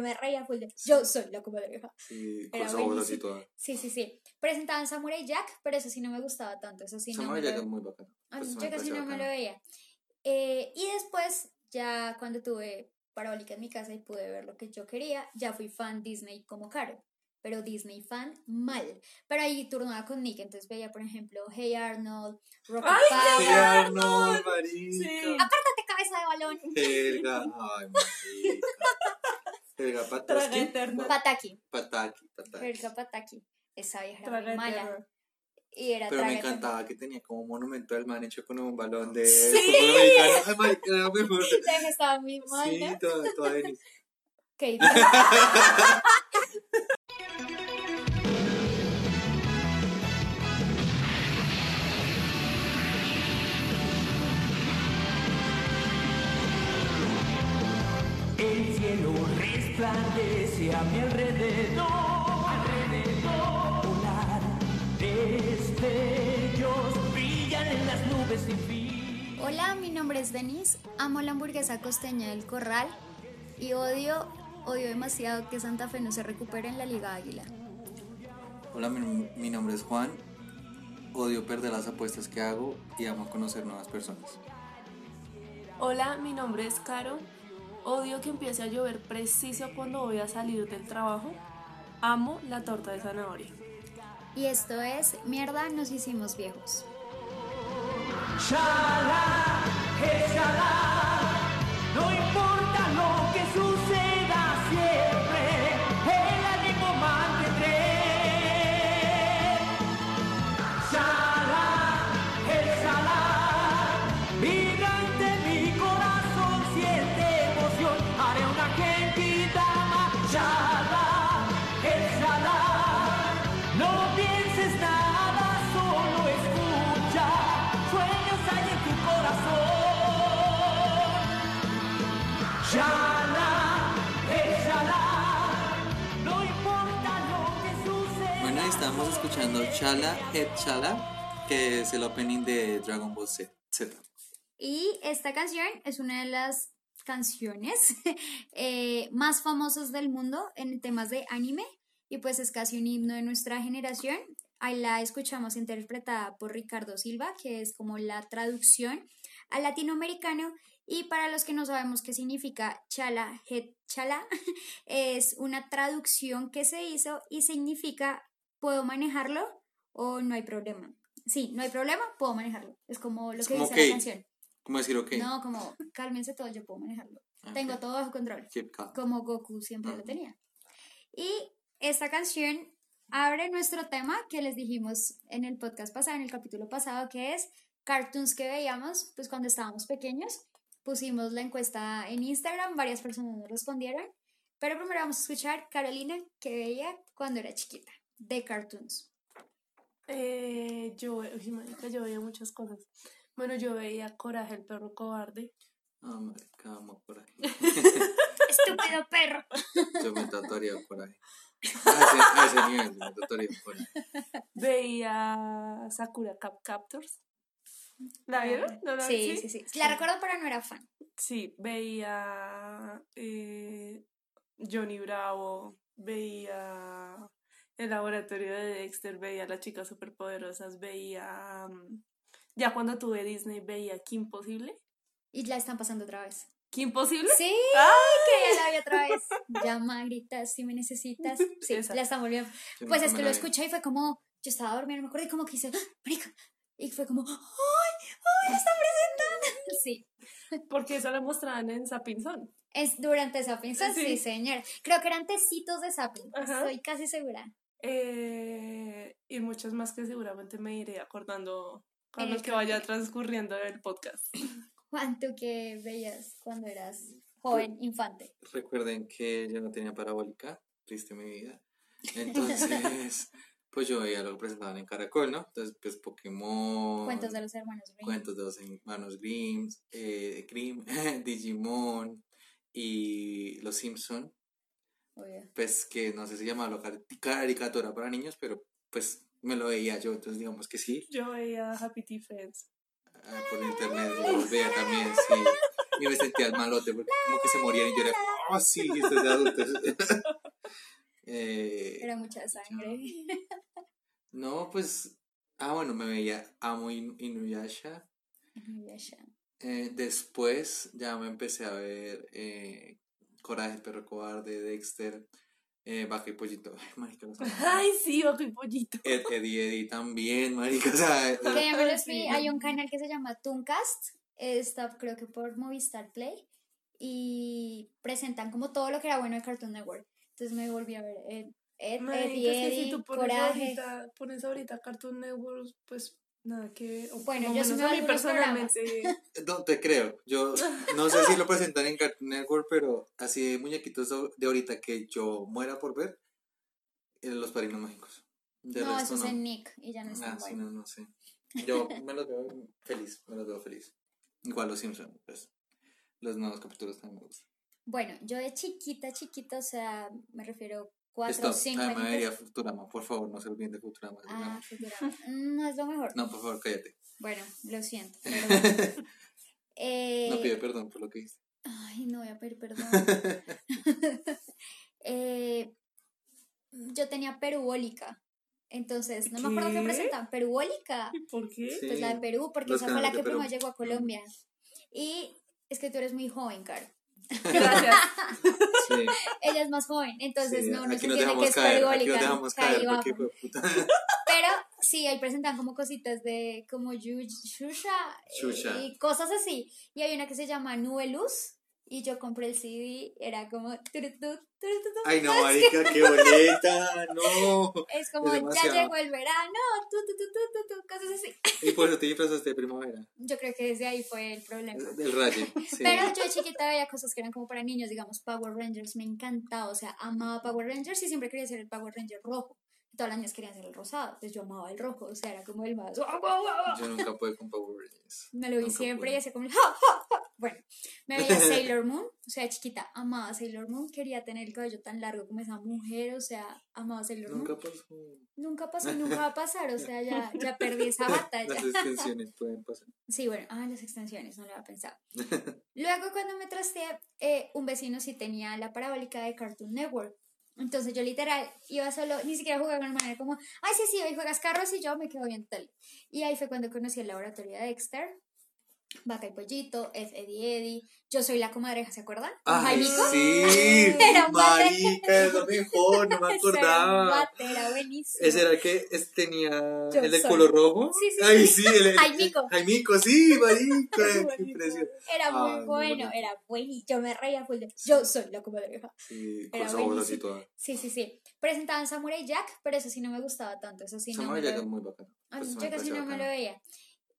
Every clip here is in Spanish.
me reía full de, yo soy la comadreja. Sí, Era con esa voz así toda. Sí, sí, sí. Presentaban Samurai Jack, pero eso sí no me gustaba tanto. Eso sí no Samurai me Jack lo- es muy bacano. a Pues mí yo casi no me lo veía. Eh, y después, ya cuando tuve parabólica en mi casa y pude ver lo que yo quería, ya fui fan Disney como Caro. Pero Disney fan mal. Pero ahí turnaba con Nick, entonces veía, por ejemplo, Hey Arnold, Rocket ¡Ay, Power. Sí, Arnold, marica. Sí. ¡Apártate, cabeza de balón! Helga, ay, marica. Helga Pataki. Pataki. Pataki, Pataki. Helga Pataki. Esa vieja era Traga muy mala. eterna. Y era Pero me encantaba que tenía como un monumento del man hecho con un balón de Sí. fútbol americano. Ay, estaba muy mala. Sí, toda, toda resplandece a mi alrededor, alrededor. Volar destellos brillan en las nubes sin fin. Hola, mi nombre es Denise, amo la hamburguesa costeña del Corral y odio, odio demasiado que Santa Fe no se recupere en la Liga Águila. Hola, mi, mi nombre es Juan. Odio perder las apuestas que hago y amo conocer nuevas personas. Hola, mi nombre es Caro. Odio que empiece a llover preciso cuando voy a salir del trabajo. Amo la torta de zanahoria. Y esto es Mierda, nos hicimos viejos. Shala, échala, no importa lo que suceda estamos escuchando Chala Head Chala, que es el opening de Dragon Ball Z. Z. Y esta canción es una de las canciones eh, más famosas del mundo en temas de anime y pues es casi un himno de nuestra generación. Ahí la escuchamos interpretada por Ricardo Silva, que es como la traducción al latinoamericano. Y para los que no sabemos qué significa chala, het chala, es una traducción que se hizo y significa puedo manejarlo o no hay problema. Sí, no hay problema, puedo manejarlo. Es como lo Es que como dice la canción. ¿Cómo decir ok? No, como cálmense todos, yo puedo manejarlo. Tengo todo bajo control, como Goku siempre lo Ujú. tenía. Y esta canción abre nuestro tema que les dijimos en el podcast pasado, en el capítulo pasado, que es cartoons que veíamos pues cuando estábamos pequeños. Pusimos la encuesta en Instagram, varias personas nos respondieron, pero primero vamos a escuchar Carolina que veía cuando era chiquita, de cartoons. Eh, yo, uy, marica, yo veía muchas cosas. Bueno, yo veía Coraje, el perro cobarde. Ah, marica, amo coraje. Estúpido perro. Yo me tatuaría coraje. A ese, a ese nivel, me tatuaría coraje. Veía Sakura Cap Captors. ¿La vieron? ¿No la Sí, sí, sí. La recuerdo, pero no era fan. Sí, veía eh, Johnny Bravo, veía el laboratorio de Dexter, veía las chicas superpoderosas, veía... mm, ya cuando tuve Disney veía Kim Possible. Y la están pasando otra vez. ¿Kim Possible? Sí, ¡Ah! que ya la vi otra vez. Llama, grita, si me necesitas. Sí, Esa. la están volviendo. Yo Pues es que lo escuché y fue como, yo estaba dormida, me acuerdo y como que hice, ¡Ah, marica. Y fue como, ¡ay! ¡ay! la están presentando! Sí. Porque eso lo mostraban en Sapinson. Es durante Zapping, sí. Sí. señor. Creo que eran tecitos de. Ajá. Estoy casi segura. Eh, y muchas más que seguramente me iré acordando los el que vaya transcurriendo el podcast. Juan, ¿tú qué veías cuando eras joven, infante? Recuerden que yo no tenía parabólica, triste mi vida. Entonces, pues yo veía lo que presentaban en Caracol, ¿no? Entonces, pues Pokémon, Cuentos de los hermanos Grimm. cuentos de los hermanos Grimm, eh, Grimm, Digimon y Los Simpson, Obvio. pues que no sé si llamaba caricatura para niños, pero pues me lo veía yo, entonces digamos que sí, Yo veía Happy Tea Friends. ah, por internet lo veía también, sí, y me sentía malote porque como que se morían y yo era ¡Oh, sí! Esto es de adultos. Eh, Era mucha sangre. no, pues. Ah, bueno, me veía Amo Inu- Inuyasha. Eh, después ya me empecé a ver eh, Coraje, Perro Cobarde, Dexter, eh, Vaca y Pollito. Ay, marica, los amo. Ay, sí, ojo y pollito. Ed, Eddie Eddie también, marica. O sea, eh, Que ya me los Sí. vi. Hay un canal que se llama Tooncast. Está creo que por Movistar Play. Y presentan como todo lo que era bueno de Cartoon Network. Entonces me volví a ver Ed, Ed, Marica, Eddie, es que si Eddie, tú pones Coraje. ahorita, pones ahorita Cartoon Network, pues nada que... o Bueno, yo me a mí personalmente... no te creo. Yo no sé si lo presentan en Cartoon Network, pero así de muñequitos de ahorita que yo muera por ver, eh, Los Padrinos Mágicos. De No, resto, eso es no. en Nick y ya no está Ah, sí, no, no sé. Yo me los veo feliz, me los veo feliz. Igual los Simpsons, pues. Los nuevos capítulos también me gustan. Bueno, yo de chiquita, chiquita, o sea, me refiero cuatro Stop, cinco ah, me vería años. Futurama, por favor, no se olviden de Futurama. Ah, Futurama. No es lo mejor. No, por favor, cállate. Bueno, lo siento. perdón. Eh, No pide perdón por lo que hice. Ay, no voy a pedir perdón. Eh, yo tenía perubólica. Entonces, no me acuerdo qué presentan. Perubólica. ¿Por qué? Sí. Pues la de Perú, porque Los esa fue la que primero llegó a Colombia. Y es que tú eres muy joven, Caro. Gracias. Sí. Ella es más joven, entonces sí, no, no aquí se entiende que dejamos es caer, aquí dejamos caer, porque puta. Pero sí, ahí presentan como cositas de como Yu- Shusha, Shusha. y cosas así. Y hay una que se llama Nube Luz y yo compré el CD, era como. Ay, no, marica, qué boleta, no. es como es ya llegó el verano, tu, tu, tu, tu, tu, tu, cosas así. Y por eso te disfrazaste de primavera. Yo creo que desde ahí fue el problema. Del rayo. Sí. Pero yo de chiquita veía cosas que eran como para niños, digamos Power Rangers, me encantaba, o sea, amaba Power Rangers y siempre quería ser el Power Ranger rojo. Todas las niñas querían ser el rosado, entonces yo amaba el rojo, o sea, era como el más... Yo nunca pude con Power Rangers. Me lo vi siempre y hacía como... el ja, ja, ja. Bueno, me veía Sailor Moon, o sea, chiquita, amaba Sailor Moon, quería tener el cabello tan largo como esa mujer, o sea, amaba Sailor Moon. Nunca pasó. Nunca pasó nunca va a pasar, o sea, ya, ya perdí esa batalla. Las extensiones pueden pasar. Sí, bueno, ah, las extensiones, no lo había pensado. Luego, cuando me trasteé, eh, un vecino sí tenía la parabólica de Cartoon Network. Entonces yo literal iba solo, ni siquiera jugaba con el manera como, ay, sí, sí, hoy juegas carros y yo me quedo viendo tele. Y ahí fue cuando conocí el laboratorio de Dexter, Vaca y Pollito, Ed, Eddie Eddie, Yo soy la comadreja, ¿se acuerdan? Ay, Jaimico. sí. Era. Marica, es lo mejor, no me Ese era un acordaba. era buenísimo. Ese era el que tenía Yo el del soy. color rojo. Sí, sí, Ay, sí. el, el- Jaimico. Jaimico, sí, marica. Qué Buenísimo. impresión. Era muy Ay, muy bueno, era buenísimo. Yo me reía full de, Yo soy la comadreja. Sí, con sabor así toda. Sí, sí, sí. Presentaban Samurai Jack, pero eso sí no me gustaba tanto. Eso sí no Samurai me Jack lo... es muy bacano. Ay, Pues, yo casi parece no me lo veía.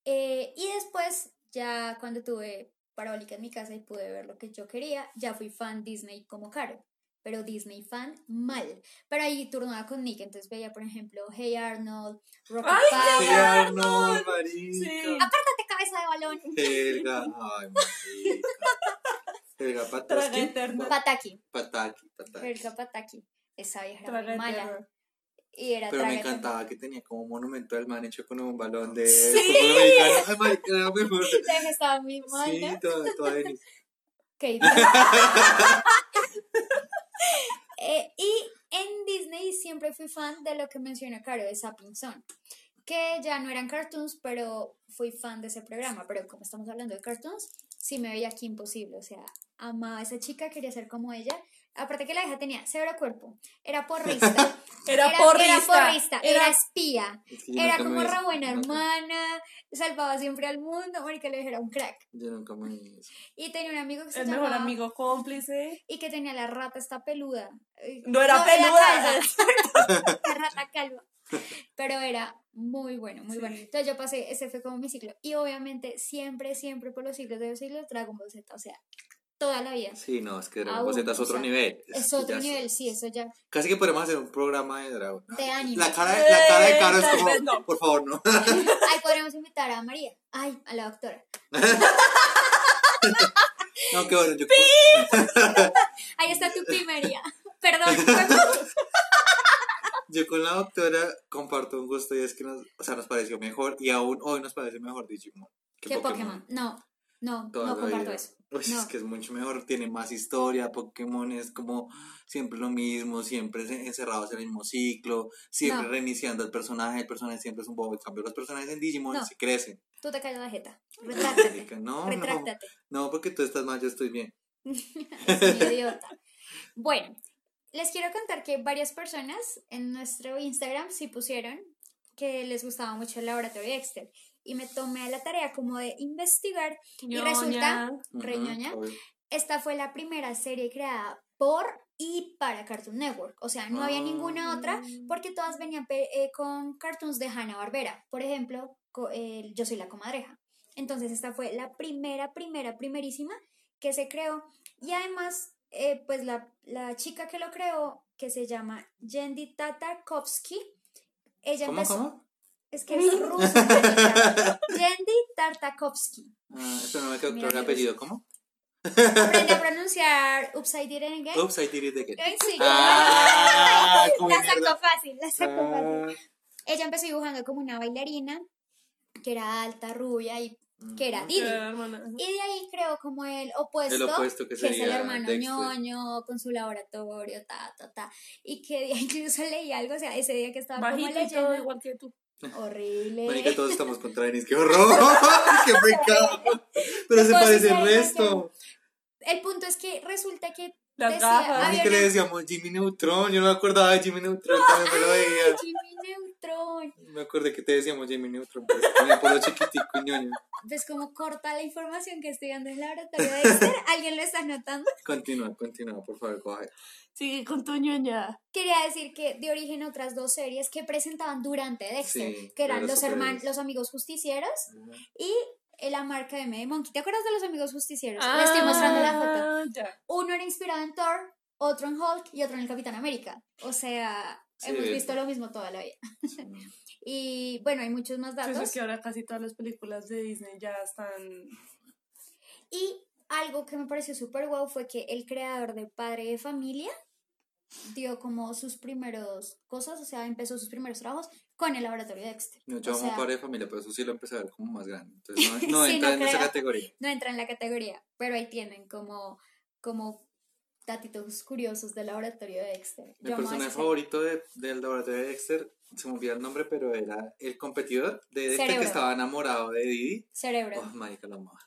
Eh, y después, ya cuando tuve parabólica en mi casa y pude ver lo que yo quería, ya fui fan Disney como Caro. Pero Disney fan mal. Pero ahí turnaba con Nick, entonces veía, por ejemplo, Hey Arnold, Rocket ¡Ay, Power. Sí, Arnold, marica. Sí. ¡Apártate, cabeza de balón! Helga, ay, marica. Helga. Pataki. Pataki, Pataki. Helga Pataki. Esa vieja era Traga muy mala. Y era Pero me encantaba que tenía como un monumento del man hecho con un balón de Sí. fútbol americano. Ay, era vieja estaba muy mala. Sí, toda, toda Denise. Ok. Eh, y en Disney siempre fui fan de lo que menciona Caro, de Sapping Zone, que ya no eran cartoons, pero fui fan de ese programa. Pero como estamos hablando de cartoons, sí me veía aquí imposible. O sea, amaba a esa chica, quería ser como ella. Aparte que la hija tenía cero cuerpo, era porrista, Era porrista. era, porrista, era Era- espía, Es que yo era como ra buena hermana, salvaba siempre al mundo, marica le era un crack. Yo nunca me. Y tenía un amigo que se El mejor amigo cómplice. y que tenía la rata esta peluda. No era peluda. calva. la rata calva. Pero era muy bueno, muy bueno. Entonces yo pasé, ese fue como mi ciclo. Y obviamente siempre, siempre por los siglos de los siglos, Dragon Ball Z. O sea, toda la vida. Sí, no, es que Dragon Ball Z es o otro sea, nivel. Es otro ya nivel, sí, eso ya. Casi que podemos hacer un programa de Dragon. De anime. La cara, de- la cara de Caro es Eh, como, no. por favor, no. Ahí podríamos invitar a María. Ay, a la doctora. No, que bueno, yo Ahí está tu primería. Perdón. Yo con la doctora comparto un gusto y es que nos, o sea, nos pareció mejor y aún hoy nos parece mejor Digimon que ¿Qué Pokémon? No, no, Toda no comparto vida. eso. Pues es que es mucho mejor, tiene más historia, Pokémon es como siempre lo mismo, siempre encerrados en el mismo ciclo, siempre reiniciando el personaje, el personaje siempre es un bobo, en cambio los personajes en Digimon se crecen. Tú te callas la jeta, retráctate. no, retráctate. No, no, porque tú estás mal, yo estoy bien. idiota. Bueno, les quiero contar que varias personas en nuestro Instagram sí pusieron que les gustaba mucho el laboratorio Dexter y me tomé la tarea como de investigar y resulta, reñoña, esta fue la primera serie creada por y para Cartoon Network, o sea, no había ninguna otra Ah. porque todas venían eh, con cartoons de Hanna-Barbera, por ejemplo, Yo soy la comadreja. Entonces esta fue la primera, primera, primerísima que se creó y además, eh, pues la, la chica que lo creó, que se llama Yendi Tatarkovsky, ella ¿Cómo, empezó... cómo? Es que es ruso. Yendi Tartakovsky. Ah, eso no me quedó claro el apellido, ¿cómo? Aprende a pronunciar Upside Down Again. Oops, I did it again. Sí. Ah, como la mierda. sacó fácil, la sacó fácil. Ah, Ella empezó dibujando como una bailarina que era alta, rubia y que era. Didi. Y de ahí creo como el opuesto, El opuesto que es el sería hermano Dexter. ñoño con su laboratorio, ta, ta, ta. Y que incluso leí algo, o sea, ese día que estaba como Bajito y todo leyendo. igual que tú. Horrible. Marica, todos estamos contra Denis. ¡Qué horror! ¡Qué pecado! Pero se Cosas parece el resto. El punto es que resulta que Las decía, gafas. A mí que le decíamos Jimmy Neutron. Yo no me acordaba de Jimmy Neutron. También me lo veía. Jimmy Neutron. Me acordé que te decíamos Jimmy Neutron. Pues, por lo chiquitico y ñoño. ¿Ves cómo corta la información que estoy dando en el laboratorio de Dexter? ¿Alguien lo está notando? Continúa, continúa, por favor, coge. Sigue con tu ñoña. Quería decir que dio origen otras dos series que presentaban durante Dexter, Sí, que eran de los hermanos, los amigos justicieros y la marca de Mede Monkey. ¿Te acuerdas de los amigos justicieros? Le estoy mostrando la foto. Ah, Ya. Uno era inspirado en Thor, otro en Hulk y otro en el Capitán América. O sea, Sí. hemos visto lo mismo toda la vida. Y bueno, hay muchos más datos. es que ahora casi todas las películas de Disney ya están. Y algo que me pareció súper guau fue que el creador de Padre de Familia dio como sus primeros cosas, o sea, empezó sus primeros trabajos con el laboratorio de Dexter. No, yo O amo sea, padre de familia, pero eso sí lo empecé a ver como más grande. Entonces no, no Sí, entra no en esa categoría. No entra en la categoría, pero ahí tienen como, como datitos curiosos del laboratorio de Dexter. Mi personaje favorito de- del laboratorio de Dexter, se me olvida el nombre, pero era el competidor de Dexter Cerebro. que estaba enamorado de Didi. Cerebro. Oh, marica, lo amaba.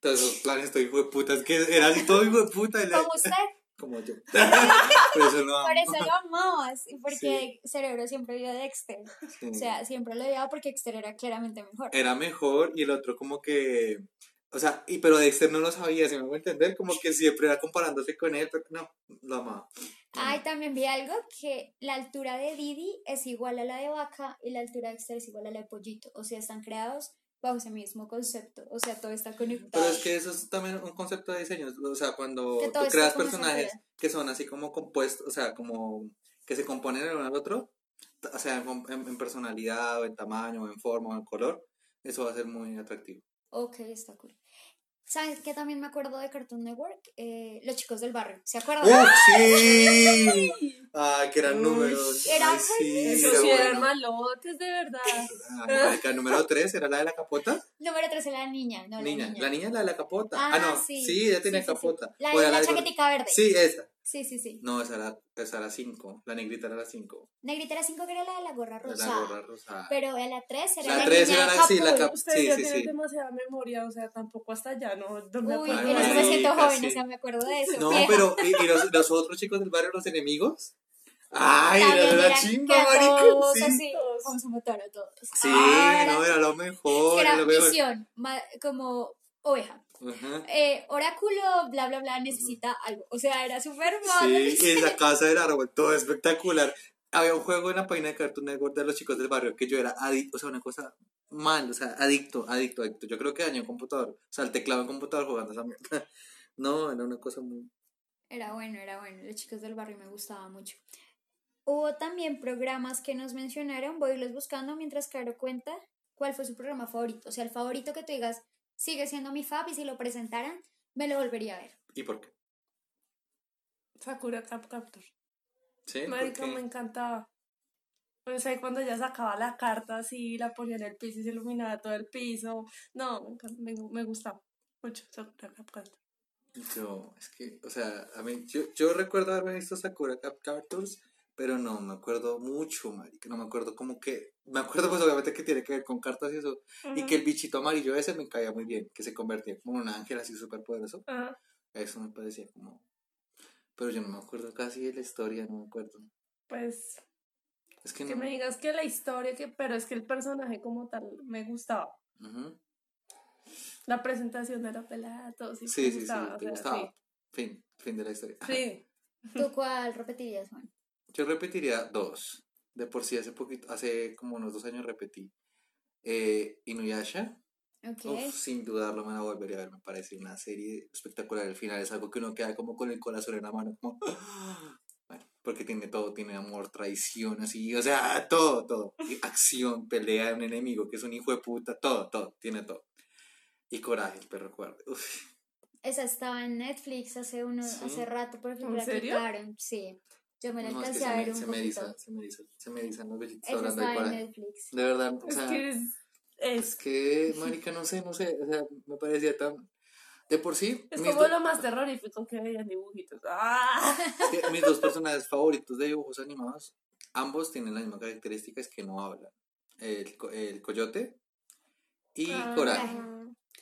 Todos esos planes, estoy hijo de puta, es que era así todo hijo de puta. y Como usted, como yo. Por eso lo amo. por eso lo porque Cerebro siempre vio a Dexter. Sí. O sea, siempre lo odiaba porque Dexter era claramente mejor. era mejor y el otro como que o sea y pero Dexter no lo sabía si me hago entender como que siempre era comparándose con él pero no lo amaba Ay, también vi algo que la altura de Didi es igual a la de vaca y la altura de Dexter es igual a la de pollito. O sea, están creados bajo ese mismo concepto. O sea, todo está conectado. pero es que eso es también un concepto de diseño o sea cuando tú creas personajes que son así como compuestos o sea como que se componen el uno al otro o sea en, en- en personalidad o en tamaño o en forma o en color eso va a ser muy atractivo Ok, está cool. ¿Sabes qué también me acuerdo de Cartoon Network? Eh, Los chicos del barrio. ¿Se acuerdan? ¡Oh, sí! Ay, que eran Uy, números. era Ay, sí, Eso eran malotes, de verdad. Ay, marica, número 3 era la de la capota. Número 3 era la niña, no niña. la niña. La niña es la de la capota. Ah, Ah, no. sí. Sí, ella tenía Sí, sí, sí. capota. La de la de- chaquetica verde. Sí, esa. Sí, sí, sí. No, esa era, esa era 5. La negrita era la 5. Negrita era 5 que era la de la gorra La rosada. gorra rosada. Pero en la 3 era La la, tres niña era la- sí, la cap- Ustedes Sí, ya sí, tienen sí. demasiada memoria, o sea, tampoco hasta allá, ¿no? no me Uy, en eso me siento joven, sí. o sea, me acuerdo de eso. No, vieja. pero ¿y, y los, los otros chicos del barrio, los enemigos? Ay, También era la chimba, todos Sí, así, como todos. sí Ah, no, era lo mejor. era Era lo mejor. misión, como oveja. Eh, oráculo, bla, bla, bla, necesita algo. O sea, era súper. Sí, y esa casa del árbol, todo espectacular. Había un juego en la página de Cartoon Network de los chicos del barrio que yo era adicto, o sea, una cosa mal, o sea, adicto, adicto, adicto. Yo creo que dañé un computador, o sea, el teclado en computador jugando esa mierda. No, era una cosa muy... Era bueno, era bueno. Los chicos del barrio me gustaba mucho. Hubo también programas que nos mencionaron. Voy a irlos buscando mientras Caro cuenta cuál fue su programa favorito. O sea, el favorito que tú digas sigue siendo mi fab y si lo presentaran, me lo volvería a ver. ¿Y por qué? Sakura Cap Captor. ¿Sí? Me encantaba. O sea, cuando ella sacaba la carta así, la ponía en el piso y se iluminaba todo el piso. No, me, me, gustaba mucho Sakura Cap Captor. Yo, es que, o sea, a mí, yo, yo recuerdo haberme visto Sakura Cap Captors, pero no me acuerdo mucho, marica, no me acuerdo como que, me acuerdo pues obviamente que tiene que ver con cartas y eso, y que el bichito amarillo ese me caía muy bien, que se convertía como en un ángel así súper poderoso, eso me parecía como, pero yo no me acuerdo casi de la historia, no me acuerdo, Pues es que que no, me digas que la historia, que pero es que el personaje como tal me gustaba. La presentación de la pelada, todo sí, sí, me sí, sí, gustaba. o te sea, gustaba, fin, fin de la historia. Sí. sí. ¿Tú cuál repetirías, Juan? Yo repetiría dos. De por sí hace poquito, hace como unos dos años repetí. Eh, Inuyasha. Ok. Uf, sin dudarlo me la volvería a ver. Me parece una serie espectacular. El final es algo que uno queda como con el corazón en la mano. Como, bueno, porque tiene todo. Tiene amor, traición, así. O sea, todo, todo. Y acción, pelea de un enemigo que es un hijo de puta. Todo, todo. Tiene todo. Y coraje, el perro cobarde. Esa estaba en Netflix hace uno, Sí. hace rato, por ejemplo, ¿En la serio? quitaron. Sí. Yo me la No, es que alcancé se a ver me, un se me eriza, se me eriza, se me erizan los vellitos hablando en. Netflix. De verdad, o Es sea, que es, Es es, que, marica, no sé, no sé, o sea, me parecía tan... De por sí, es como do- lo más terrorífico que veían dibujitos. ¡Ah! es que mis dos personajes favoritos de dibujos animados, ambos tienen las mismas características que no hablan. El, el coyote y Ah. Coraje,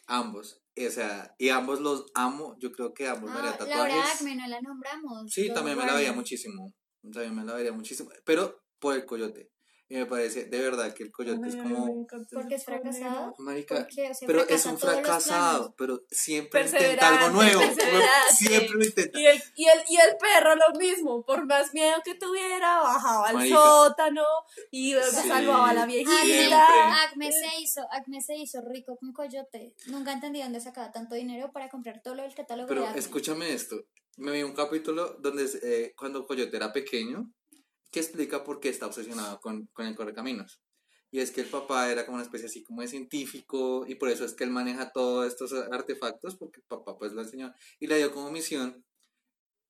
ambos. O sea, y ambos los amo, yo creo que ambos me haría Ah, tatuajes. Laura Acme, no la nombramos. Sí, también me la veía muchísimo, también me la veía muchísimo, pero por el coyote. Y me parece, de verdad, que el coyote es Ay, como... Porque es fracasado. Marica, pero es un fracasado, pero siempre intenta algo nuevo. Siempre lo intenta. Y el, y, el, y el perro lo mismo, por más miedo que tuviera, bajaba al Marica. sótano y Sí, salvaba a la viejita. Acme se hizo, Acme se hizo rico con Coyote. Nunca entendí dónde sacaba tanto dinero para comprar todo lo del catálogo de Pero Acme. escúchame esto. Me vi un capítulo donde eh, cuando Coyote era pequeño, que explica por qué está obsesionado con, con el correcaminos. Y es que el papá era como una especie así como de científico y por eso es que él maneja todos estos artefactos porque el papá pues lo enseñó y le dio como misión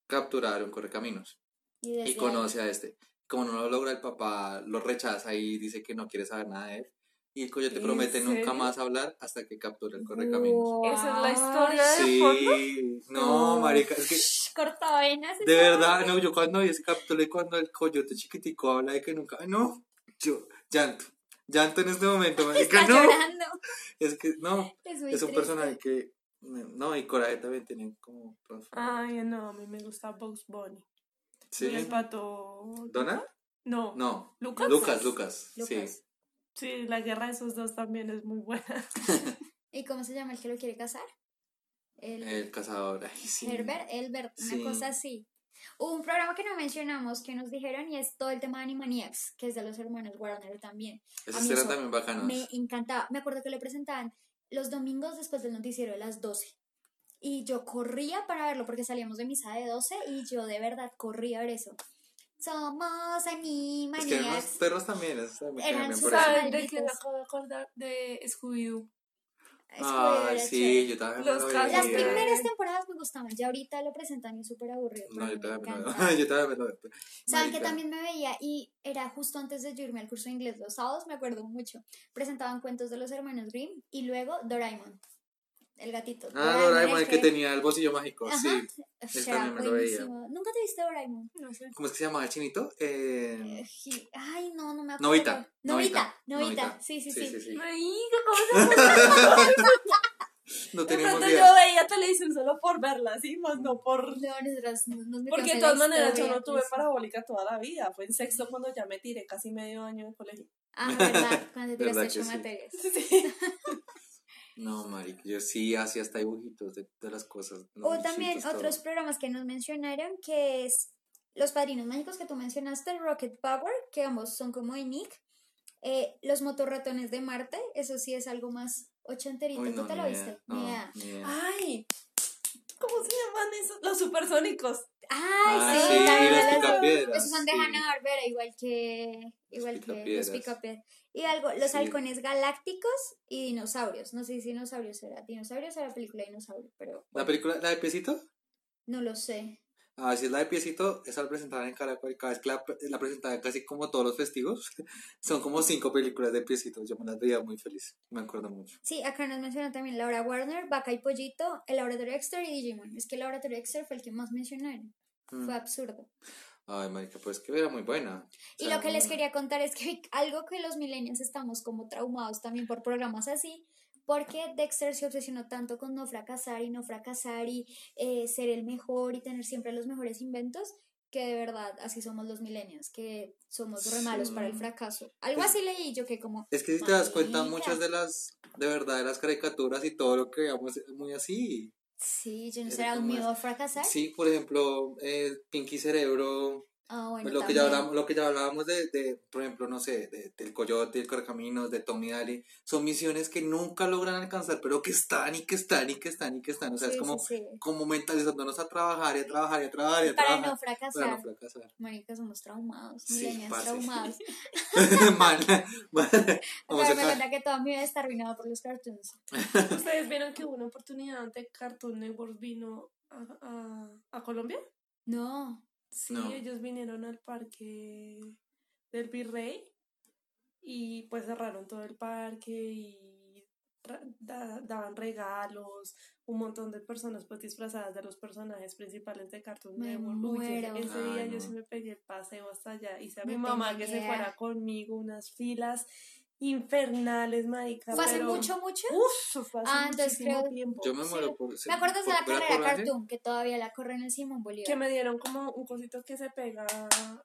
capturar un correcaminos. Y, y conoce a este. Como no lo logra, el papá lo rechaza y dice que no quiere saber nada de él. Y el coyote ¿En promete nunca serio? más hablar hasta que capture el correcaminos. Esa es la historia de Sí, fondo. no, No. marica, es que Cortavenas. de verdad, no, yo cuando vi ese capítulo y cuando el coyote chiquitico habla de que nunca, no, yo, llanto, llanto en este momento, marica, Está no, llorando. es que no, Es, muy es un triste. personaje que, no, y Coraje también tiene como, Ay, no, a mí me gusta Bugs Bunny. sí, ¿Y el pato? ¿Dona? No. No, ¿Lucas? Lucas, Lucas, Lucas. Sí, la guerra de esos dos también es muy buena. ¿Y cómo se llama el que lo quiere casar? El el cazador, ay, sí. Herbert, Elbert, una Sí. cosa así. Hubo un programa que no mencionamos que nos dijeron y es todo el tema de Animaniacs, que es de los hermanos Warner también. Esos eran también bacanos. Me encantaba. Me acuerdo que lo presentaban los domingos después del noticiero de las 12. Y yo corría para verlo porque salíamos de misa de 12 y yo de verdad corría a ver eso. Somos Es que eran los Animaniacs. perros también, esos también Eran sus por eso. ¿Sabes de malditos. qué me acabo de acordar? De Scooby-Doo. Ay, sí, chévere. yo también Los me Las primeras temporadas me gustaban, ya ahorita lo presentan y es súper aburrido. No, yo también me lo encantaba. Yo también me lo Saben que también me veía y era justo antes de yo irme al curso de inglés los sábados, me acuerdo mucho. Presentaban cuentos de los hermanos Grimm y luego Doraemon, el gatito. Ah, Doraemon, el que tenía el bolsillo mágico, Ajá. sí. Era también me lo veía. ¿Nunca te viste Doraemon? No sé. ¿Cómo es que se llamaba el chinito? Eh, Eh, Ay, no, no me acuerdo. Novita, Novita, Novita, sí, sí, sí. sí, sí. ¿cómo se No De pronto idea. yo veía televisión solo por verla, ¿sí? Más no por... No, nosotras nos nos metimos Porque de todas maneras yo no tuve pues. parabólica toda la vida. Fue en sexto cuando ya me tiré casi medio año de colegio. Ah, verdad, cuando te tiraste ocho materias. Sí. No, marica, yo sí hacía hasta dibujitos de, de las cosas. los O también otros todo. programas que nos mencionaron, que es Los Padrinos Mágicos que tú mencionaste, Rocket Power, que ambos son como de Nick. Eh, los motorratones de Marte, eso sí es algo más ochenterito. Uy, ¿Tú no, te lo viste? No. Ay, ¿cómo se llaman esos? Los supersónicos. Ay, Ah, sí, sí, los picapiedras, Esos son de sí. Hanna-Barbera, igual que, igual que los picapiedras. Y algo, los Sí. halcones galácticos y dinosaurios. No sé si dinosaurios era. Dinosaurios era la película de dinosaurio, pero ¿La película, la de Pesito? no lo sé. Ah, si es la de piecito, esa la presentaban en Caracol cada vez que la, la presentaban casi como todos los festivos. Son como cinco películas de piecito. Yo me las veía muy feliz. Me acuerdo mucho. Sí, acá nos mencionó también Laura Warner, Vaca y Pollito, El Laboratorio Dexter y Digimon. Es que el Laboratorio Dexter fue el que más mencionaron. Mm. Fue absurdo. Ay, marica, pues que era muy buena. O Y lo que les muy- quería contar es que algo que los millennials estamos como traumados también por programas así, porque Dexter se obsesionó tanto con no fracasar y no fracasar y eh, ser el mejor y tener siempre los mejores inventos, que de verdad así somos los millennials, que somos re malos para el fracaso. Algo Es- así leí yo que como... Es que si te das cuenta, muchas de las, de verdad, de las caricaturas y todo lo que veíamos es muy así. Sí, yo no Era será un miedo a fracasar. Sí, por ejemplo, eh, Pinky Cerebro, Ah, bueno, lo, que ya hablamos, lo que ya hablábamos de, de, por ejemplo, no sé, de- del Coyote, el Correcaminos, de Tommy Daly, son misiones que nunca logran alcanzar, pero que están y que están y que están y que están. O sea, Sí, es como, sí, sí. como mentalizándonos a trabajar y a trabajar y a trabajar y a Para trabajar. no fracasar. Para no fracasar. Marica, somos traumados, parce. traumados. mal, mal. O Vamos sea, a me cuenta que toda mi vida está arruinada por los cartoons. ¿Ustedes vieron que hubo una oportunidad de Cartoon Network vino a, a, a Colombia? No. Sí, No. ellos vinieron al parque del Virrey y pues cerraron todo el parque y daban regalos, un montón de personas pues disfrazadas de los personajes principales de Cartoon Me Network. Uy, ese- muero. ese día Ay, yo no. sí me pegué el paseo hasta allá. Hice a mi mamá que se fuera conmigo, unas filas infernales, marica. ¿Fue hace pero- mucho, mucho? Uf, fue hace Ah, entonces creo- tiempo. Yo me Sí. muero por. Me acuerdo de la carrera. Cartoon, que todavía la corre en el Simón Bolívar. Que me dieron como un cosito que se pega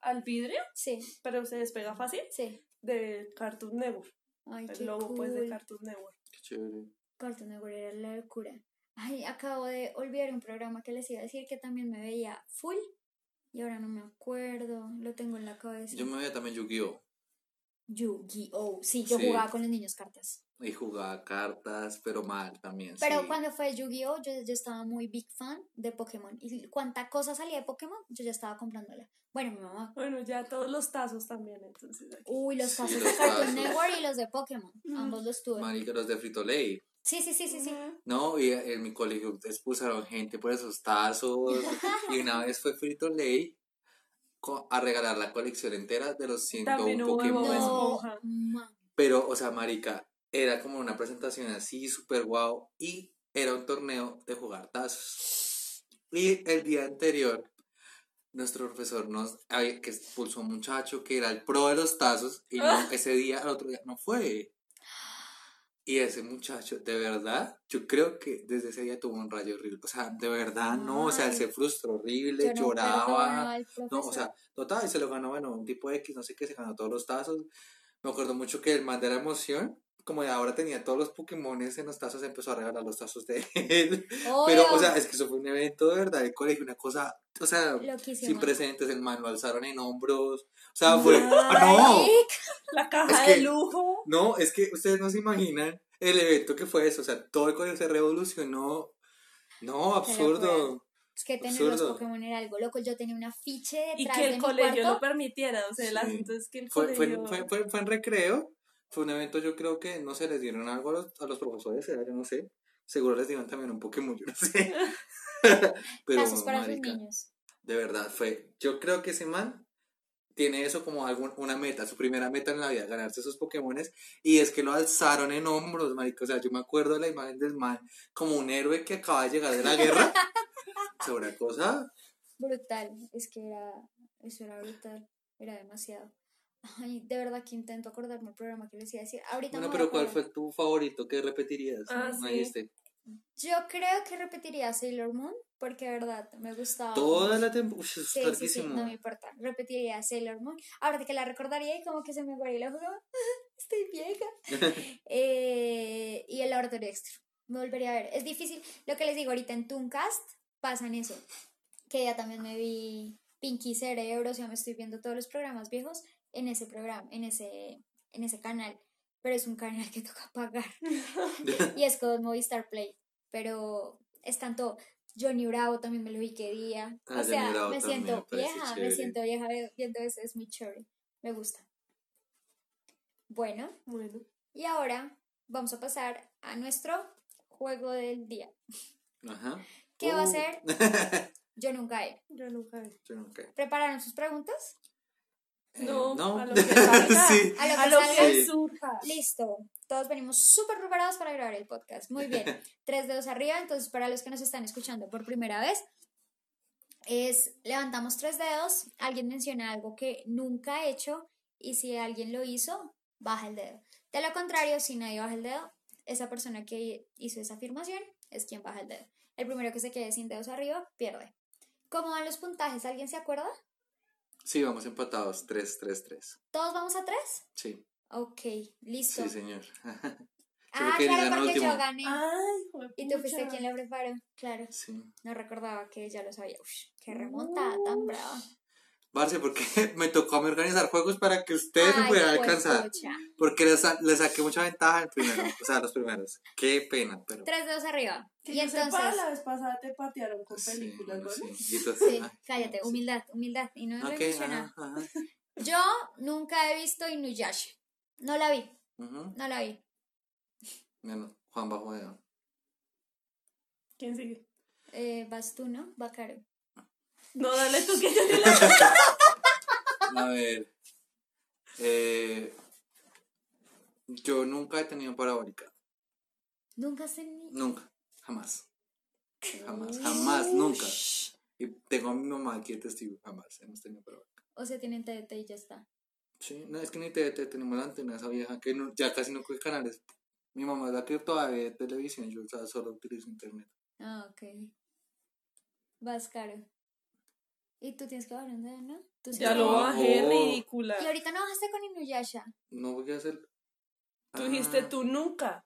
al vidrio, Sí, pero se despega fácil, sí. de Cartoon Network. Ay, qué El logo pues de cool. Cartoon Network. Qué chévere. Cartoon Network era la locura. Ay, acabo de olvidar un programa que les iba a decir que también me veía full. Y ahora no me acuerdo. Lo tengo en la cabeza. Yo me veía también Yu-Gi-Oh! Yu-Gi-Oh! Sí, yo Sí. jugaba con los niños cartas. Y jugaba cartas, pero mal también. Pero sí. cuando fue Yu-Gi-Oh! Yo, yo estaba muy big fan de Pokémon. Y cuánta cosa salía de Pokémon, yo ya estaba comprándola. Bueno, mi mamá. Bueno, ya todos los tazos también, entonces. aquí. Uy, los Sí, tazos los de Cartoon tazos. Network y los de Pokémon. Ambos los tuve. Marica, los de Frito Lay. Sí, sí, sí, sí, sí. No, y en mi colegio expulsaron gente por esos tazos. y una vez fue Frito Lay a regalar la colección entera de los 101 También hubo Pokémon. No. Pero, o sea, marica, era como una presentación así, súper guau. Y era un torneo de jugar tazos. Y el día anterior, nuestro profesor nos había- que expulsó a un muchacho que era el pro de los tazos. Y no, ese día, al otro día, no fue. Y ese muchacho, de verdad, yo creo que desde ese día tuvo un rayo horrible. O sea, de verdad, no. O sea, él se frustró horrible, no lloraba. No, o sea, total, y se lo ganó, bueno, un tipo X, no sé qué, se ganó todos los tazos. Me acuerdo mucho que el man de la emoción, como de ahora tenía todos los Pokémones en los tazos, empezó a regalar los tazos de él. Pero, o sea, es que eso fue un evento de verdad de colegio, una cosa, o sea, Loquísimo. sin precedentes, el man lo alzaron en hombros. O sea, fue. ¡Ah, no! La caja Es que- de lujo. No, es que ustedes no se imaginan el evento que fue eso. O sea, todo el colegio se revolucionó. No, absurdo. Es que tener los. Pokémon era algo loco. Yo tenía un afiche Y que de el mi colegio lo permitiera. O sea, el Sí. asunto es que el Fue, fue, colegio. fue, fue, fue en recreo. Fue un evento, yo creo que no se les dieron algo a los, a los profesores, yo no sé. Seguro les dieron también un Pokémon, yo no sé. Pero, Casos para marica, sus niños. de verdad, fue. Yo creo que ese man tiene eso como algún, una meta, su primera meta en la vida, ganarse esos Pokémones. Y es que lo alzaron en hombros, marica. O sea, yo me acuerdo de la imagen del man como un héroe que acaba de llegar de la guerra. una cosa. Brutal. Es que era. Eso era brutal. Era demasiado. Ay, de verdad que intento acordarme el programa que les iba a decir. Ahorita Bueno, pero ¿cuál fue tu favorito que repetirías? Ah, No sí. este. Yo creo que repetiría Sailor Moon. Porque de verdad me gustaba. Toda mucho. la temporada. Sí, sí, sí, no me importa. Repetiría Sailor Moon. Ahora de que la recordaría y como que se me ojo. como, Estoy vieja. Eh, y el laboratorio Dexter. Me volvería a ver. Es difícil. Lo que les digo ahorita en Tooncast pasa en eso. Que ya también me vi Pinky Cerebro. O sea, me estoy viendo todos los programas viejos en ese programa, en ese, en ese canal. Pero es un canal que toca pagar. y es con Movistar Play. Pero es tanto. Johnny Bravo también me lo vi que día. Ah, o Johnny sea, Bravo me siento me vieja, me siento vieja viendo eso, es muy chévere. Me gusta. Bueno, Bueno. y ahora vamos a pasar a nuestro juego del día. Ajá. ¿Qué va a Uh. ser? Yo nunca he. Yo nunca he. Yo nunca. ¿Prepararon sus preguntas? Eh, No, no. a lo que salga. sí. A lo que A lo salga. que Sí. surja. Listo. Todos venimos súper preparados para grabar el podcast. Muy bien. Tres dedos arriba. Entonces, para los que nos están escuchando por primera vez, es levantamos tres dedos. Alguien menciona algo que nunca ha hecho. Y si alguien lo hizo, baja el dedo. De lo contrario, si nadie baja el dedo, esa persona que hizo esa afirmación es quien baja el dedo. El primero que se quede sin dedos arriba pierde. ¿Cómo van los puntajes? ¿Alguien se acuerda? Sí, vamos empatados. 3, 3, 3. ¿Todos vamos a tres? Sí, Ok, listo. sí, señor. ah, que claro, porque último. yo gané. Ay, Y tú fuiste quien lo preparó, claro. sí. No recordaba que ya lo sabía. Ush, qué remontada tan brava. Parce, porque me tocó a mí organizar juegos para que ustedes me Ay, pudieran juepucha. alcanzar. Porque les, sa- les saqué mucha ventaja en primero. O sea, los primeros. Qué pena, pero. Tres dedos arriba. Que y yo entonces. sepa, la vez pasada te patearon con Sí, películas, bueno, ¿no? sí. Y entonces, Sí, ah, cállate, humildad, humildad. Y no me Ok, emociona. ajá, ajá. Yo nunca he visto Inuyasha. No la vi, no la vi. Bueno, Juan bajo de ¿Quién sigue? Eh, vas tú, ¿no? Bacaro. No, dale tú que yo ni la A ver. Eh, yo nunca he tenido parabólica. Nunca sé ni. Nunca. Jamás. Jamás. Jamás. Nunca. Y tengo a mi mamá aquí de testigo. Jamás hemos tenido parabólica. O sea, tienen TDT y ya está. Sí, no, es que ni te tenemos la antena esa vieja que no- ya casi no coge canales. Mi mamá es la que todavía ve televisión, yo o sea, solo utilizo internet. Ah, ok. Vas caro. Y tú tienes que bajar un dedo, ¿no? Tú sí Ya lo bajé, ridícula. Y ahorita no bajaste con Inuyasha. No voy a hacer. Tú dijiste Ah, tú nunca.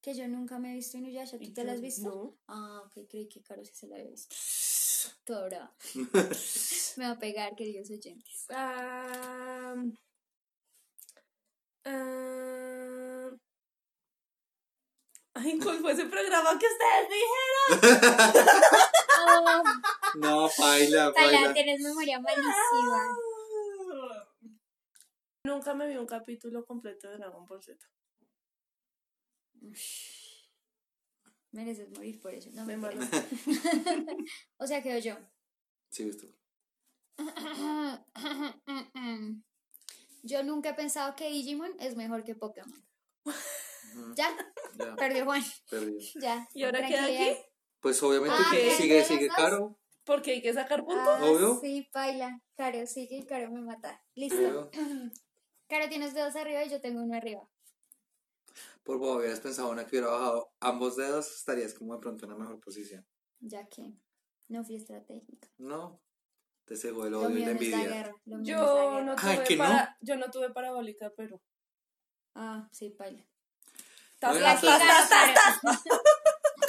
Que yo nunca me he visto Inuyasha. ¿Tú te la has visto? no. Ah, ok, creí que Caro sí se la había visto. Toda brava. Me va a pegar, queridos oyentes. Ah, ah, ay, ¿cuál fue ese programa que ustedes dijeron? No, baila, Tala, baila. tienes memoria malísima. Nunca me vi un capítulo completo de Dragon Ball Z. Mereces morir por eso. No Me malo. O sea, quedo yo. Sí, visto. Yo nunca he pensado que Digimon es mejor que Pokémon. Ya, Ya, perdió Juan. perdido. Ya. ¿Y ahora queda tranquilidad. aquí? Pues obviamente Ah, sigue, ¿De sigue caro. Porque hay que sacar puntos. Ah, Obvio. sí, baila. Caro, sigue y Caro me mata. Listo. Pero, Caro, tienes dedos arriba y yo tengo uno arriba. por vos hubieras pensado una que hubiera bajado ambos dedos, estarías como de pronto en una mejor posición. Ya que no fui estratégica. No, te cegó el odio y la envidia. guerra. Yo no. Ay, tuve para, yo no tuve parabólica, pero. Ah, sí, baila. Tas, Bueno, entonces-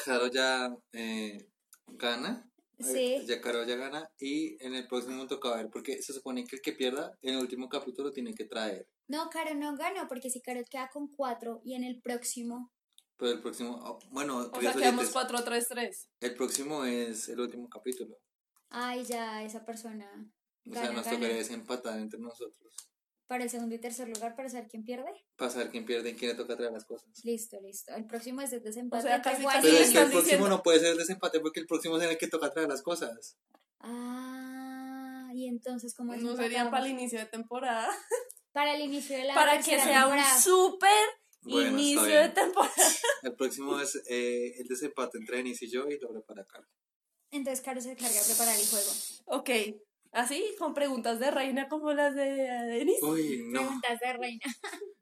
tas, tas, tas. Caro ya eh, gana. Sí. Ya Caro ya gana. Y en el próximo toca ver, porque se supone que el que pierda en el último capítulo tiene que traer. No, Caro no gana porque si Caro queda con cuatro y en el próximo. Pero el próximo, oh, bueno, O sea, queridos quedamos oyentes, 4-3-3. el próximo es el último capítulo. Ay, ya, esa persona. O sea, Gana, nos gana. tocaría desempatar entre nosotros. Para el segundo y tercer lugar, para saber quién pierde. Para saber quién pierde y quién le toca traer las cosas. Listo, listo. El próximo es el desempate. O sea, casi, casi y Pero es que el próximo diciendo- no puede ser desempate porque el próximo es en el que toca traer las cosas. Ah, y entonces, ¿cómo No sería para el inicio de temporada. Para el inicio de la Para que sea temporada. un súper Bueno, inicio de temporada. El próximo es eh, el desempate entre Denise y yo y lo prepara Caro. Entonces, Caro se encarga de preparar el juego. Ok. Así, con preguntas de reina como las de Denis. Uy, no. Preguntas de reina.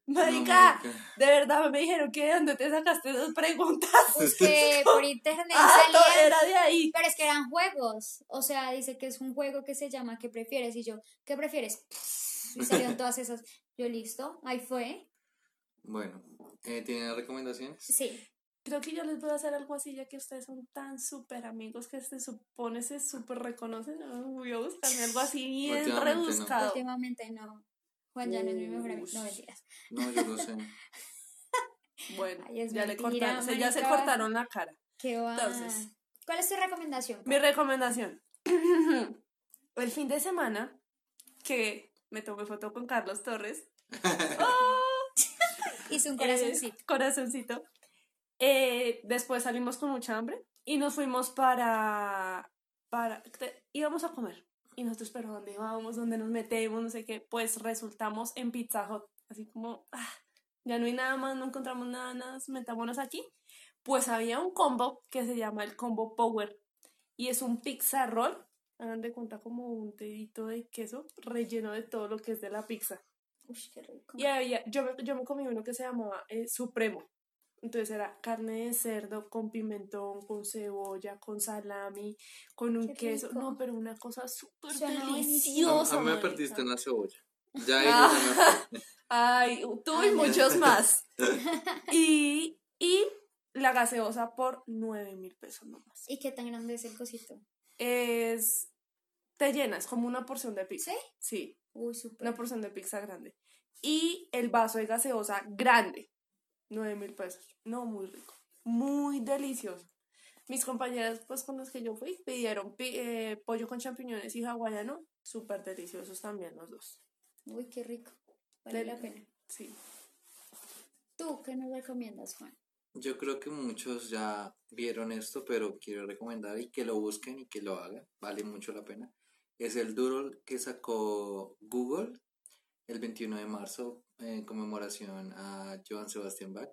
Marica, No, marica. de verdad me dijeron que de dónde te sacaste dos preguntas. Es que por internet Ah, no, salía. era de ahí. Pero es que eran juegos. O sea, dice que es un juego que se llama ¿Qué prefieres? Y yo, ¿qué prefieres? Y salieron todas esas. Yo, listo, ahí fue. Bueno, eh, ¿tienen recomendaciones? Sí. Creo que yo les voy a hacer algo así, ya que ustedes son tan súper amigos que se supone se súper reconocen. Voy a buscarme algo así bien Últimamente no. rebuscado. Últimamente no. Juan ya no es mi mejor amigo. No, mentiras. No, yo lo sé. Bueno, Ay, ya le cortaron, o sea, ya se cortaron la cara. ¿Qué va? Entonces. ¿Cuál es tu recomendación? Mi recomendación. El fin de semana que me tomé foto con Carlos Torres. Hice un eh, corazoncito. Eh, después salimos con mucha hambre y nos fuimos para para, te- íbamos a comer y nosotros, pero ¿dónde vamos? ¿Dónde nos metemos? No sé qué, pues resultamos en Pizza Hut, así como, ah, ya no hay nada más, no encontramos nada, nada, metámonos aquí. Pues había un combo que se llama el combo Power y es un pizza roll, hagan de cuenta como un dedito de queso relleno de todo lo que es de la pizza. Uy, qué rico. Y había, yo, me- yo me comí uno que se llamaba eh, Supremo. Entonces era carne de cerdo con pimentón, con cebolla, con salami, con un Qué queso. rico. No, pero una cosa súper. A, deliciosa. a mí me perdiste en la cebolla. Ya ahí Ah. me. Ay, tú y muchos más. y, y la gaseosa por 9 mil pesos nomás. ¿Y qué tan grande es el cosito? Es. Te llenas como una porción de pizza. ¿Sí? Sí, Uy, súper. una porción de pizza grande. Y el vaso de gaseosa grande. 9 mil pesos. No, muy rico. Muy delicioso. Mis compañeras, pues con las que yo fui, pidieron pi- eh, pollo con champiñones y hawaiano. Súper deliciosos también los dos. Uy, qué rico. Vale Del- la pena. Sí. ¿Tú qué nos recomiendas, Juan? Yo creo que muchos ya vieron esto, pero quiero recomendar y que lo busquen y que lo hagan. Vale mucho la pena. Es el Doodle que sacó Google el 21 de marzo en conmemoración a Johann Sebastian Bach.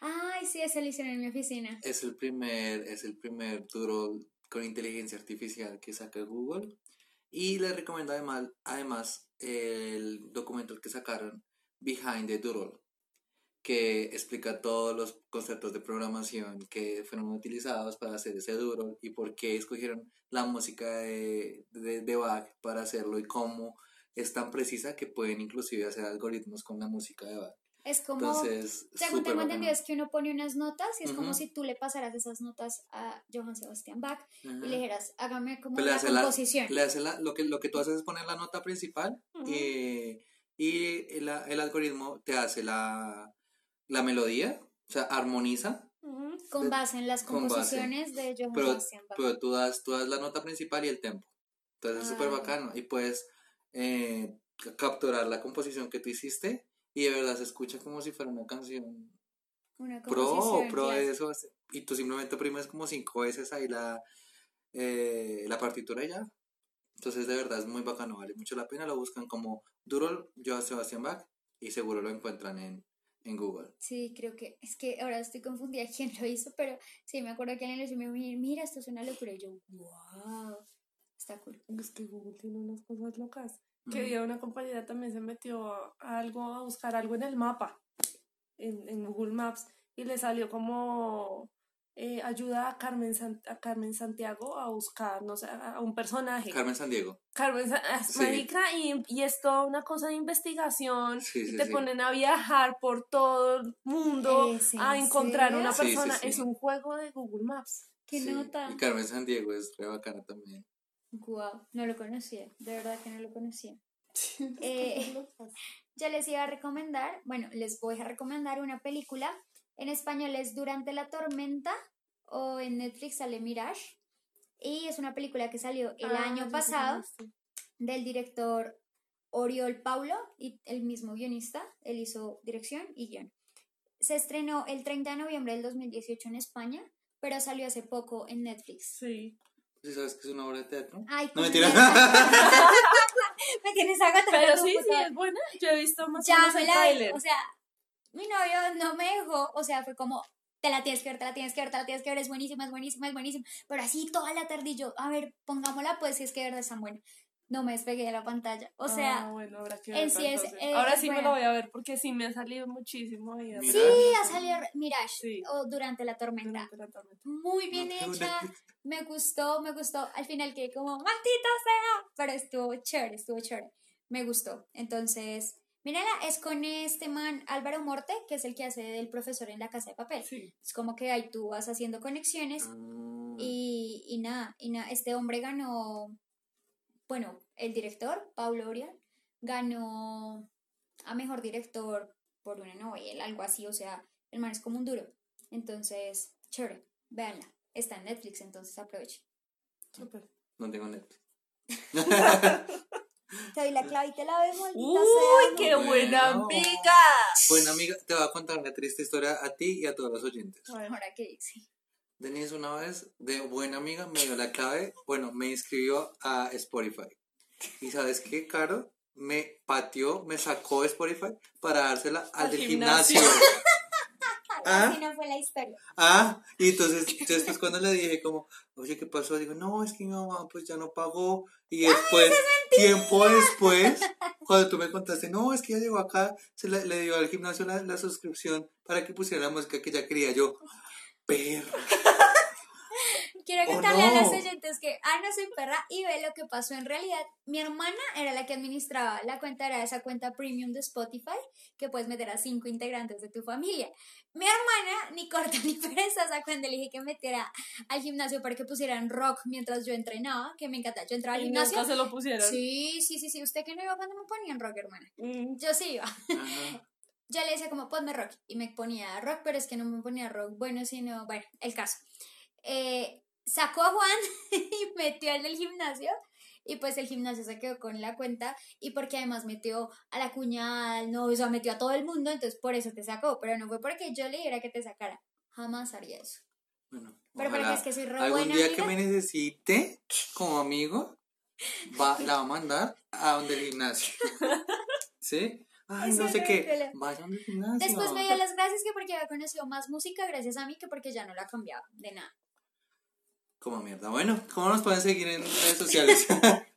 Ay, sí, ese lo hicieron en mi oficina. Es el primer, es el primer Doodle con inteligencia artificial que saca Google. Y les recomiendo además, además el documento que sacaron Behind the Doodle, que explica todos los conceptos de programación que fueron utilizados para hacer ese Doodle y por qué escogieron la música de, de, de Bach para hacerlo y cómo es tan precisa que pueden inclusive hacer algoritmos con la música de Bach. Es como, Entonces, según súper tengo entendido, es que uno pone unas notas y es como Ujú. si tú le pasaras esas notas a Johann Sebastian Bach y Ajá. le dijeras, hágame como la hace la- composición. Le hace la- lo, que, lo que tú haces es poner la nota principal Ujú. eh, y el, el algoritmo te hace la, la melodía, o sea, armoniza, con base en las composiciones de Johann pero, Sebastian Bach. pero tú, das, tú das la nota principal y el tempo. Entonces es súper Ah. bacano y puedes eh, ca- capturar la composición que tú hiciste y de verdad se escucha como si fuera una canción Una pro, pro de eso. Y tú simplemente oprimes como cinco veces ahí la, eh, la partitura y ya. Entonces de verdad es muy bacano, vale mucho la pena. Lo buscan como Doodle Johann Sebastian Bach y seguro lo encuentran en, en Google. Sí, creo que es que ahora estoy confundida quién lo hizo, pero sí me acuerdo que alguien lo hizo y me dijo, mira, esto es una locura. Y yo, wow, está cool. Es que Google tiene unas cosas locas. Que día una compañera también se metió a algo, a buscar algo en el mapa, en, en Google Maps, y le salió como eh, ayuda a Carmen, San- a Carmen Santiago a buscar, no sé, a un personaje. Carmen San Diego. Carmen Sa- ah, Sí. marica, y, y es toda una cosa de investigación, Sí, y sí, te sí. ponen a viajar por todo el mundo ¿Es a en encontrar una serio? Sí, sí, persona. sí. Es un juego de Google Maps. ¿Qué Sí, nota? Y Carmen San Diego es re bacana también. Wow, no lo conocía, de verdad que no lo conocía. Eh, Yo les iba a recomendar, bueno, les voy a recomendar una película. En español es Durante la tormenta o en Netflix sale Mirage. Y es una película que salió el Ah, año pasado del director Oriol Paulo y el mismo guionista. Él hizo dirección y guion. Se estrenó el 30 de noviembre del 2018 en España, pero salió hace poco en Netflix. Sí. ¿Sí sabes que es una obra de teatro? Ay, No, mentira. me- tienes. Pero sí, sí, es buena. Yo he visto más ya me la. O sea, mi novio no me dejó, o sea, fue como, te la tienes que ver, te la tienes que ver, te la tienes que ver, es buenísima, es buenísima, es buenísima. Pero así toda la tarde y yo, a ver, pongámosla pues si es que de verdad es tan buena. No me despegué de la pantalla. O sea, Ah, bueno, habrá que en sí es- eh, Ahora sí me lo voy a ver porque sí me ha salido muchísimo. Mira. sí, ha salido Mirage Sí. o Durante la tormenta. Durante la tormenta. Muy bien No hecha, me gustó, me gustó. Al final quedé como, maldita sea, pero estuvo chévere, estuvo chévere. Me gustó. Entonces, mírala, es con este man Álvaro Morte, que es el que hace del profesor en la casa de papel. Sí. Es como que ahí tú vas haciendo conexiones Ah, y, y nada, y nada, este hombre ganó, bueno, el director, Pablo Oriol, ganó a mejor director por una novela, algo así, o sea, el man es como un duro. Entonces, chévere, véanla. Está en Netflix, entonces aproveche. Súper. No tengo Netflix. Te doy la clave y te la maldita ¡Uy, sea. qué Bueno. buena amiga! Bueno, amiga, te voy a contar una triste historia a ti y a todos los oyentes. Ahora que dice. Denise una vez, de buena amiga, me dio la clave, bueno, me inscribió a Spotify. Y ¿sabes qué, Caro? Me pateó, me sacó de Spotify para dársela al, Al del gimnasio. gimnasio. Ah. Así no fue la historia. Ah, y entonces después cuando le dije como, oye, ¿qué pasó? Digo, no, es que mi mamá pues ya no pagó. Y después, tiempo después, cuando tú me contaste, no, es que ella llegó acá, se le, le dio al gimnasio la, la suscripción para que pusiera la música que ella quería. Yo, perra. Quiero Oh, contarle a los no. oyentes que Ana soy perra y ve lo que pasó en realidad. Mi hermana era la que administraba la cuenta, era esa cuenta premium de Spotify que puedes meter a cinco integrantes de tu familia. Mi hermana, ni corta ni perezosa, cuando le dije que metiera al gimnasio para que pusieran rock mientras yo entrenaba, que me encanta, yo entraba al Y gimnasio. nunca se lo pusieron. Sí, sí, sí, sí. ¿Usted que no iba cuando me ponían rock, hermana? Mm. Yo sí iba. Ajá. Yo le decía como, ponme rock. Y me ponía rock, pero es que no me ponía rock bueno, sino, bueno, el caso. Eh, sacó a Juan y metió al del gimnasio. Y pues el gimnasio se quedó con la cuenta. Y porque además metió a la cuñada, al novio, o sea, metió a todo el mundo. Entonces por eso te sacó. Pero no fue porque yo le dijera que te sacara. Jamás haría eso. Bueno, Pero porque ojalá es que soy re algún buena día amiga. que me necesite como amigo, va, la va a mandar a donde el gimnasio. ¿Sí? Ay, no sé qué. horrible. Vaya al gimnasio. Después me dio las gracias que porque había conocido más música gracias a mí que porque ya no la cambiaba de nada. Como mierda. Bueno, ¿cómo nos pueden seguir en redes sociales?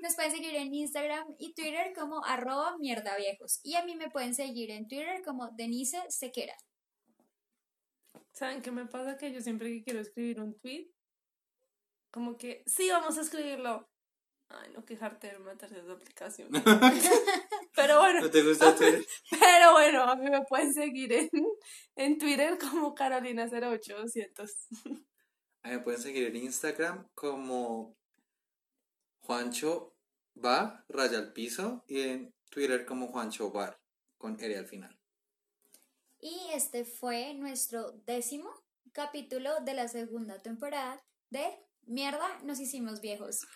Nos pueden seguir en Instagram y Twitter como arroba mierda viejos. Y a mí me pueden seguir en Twitter como Denise Sequera. ¿Saben qué me pasa? Que yo siempre que quiero escribir un tweet, como que, sí, vamos a escribirlo. Ay, no quejarte de matarse esa aplicación. pero bueno, ¿No te gusta Twitter? pero bueno, a mí me pueden seguir en, en Twitter como Carolina08200. A mí me pueden seguir en Instagram como Juancho va, raya al piso, y en Twitter como Juancho Bar, con R al final. Y este fue nuestro décimo capítulo de la segunda temporada de Mierda, nos hicimos viejos.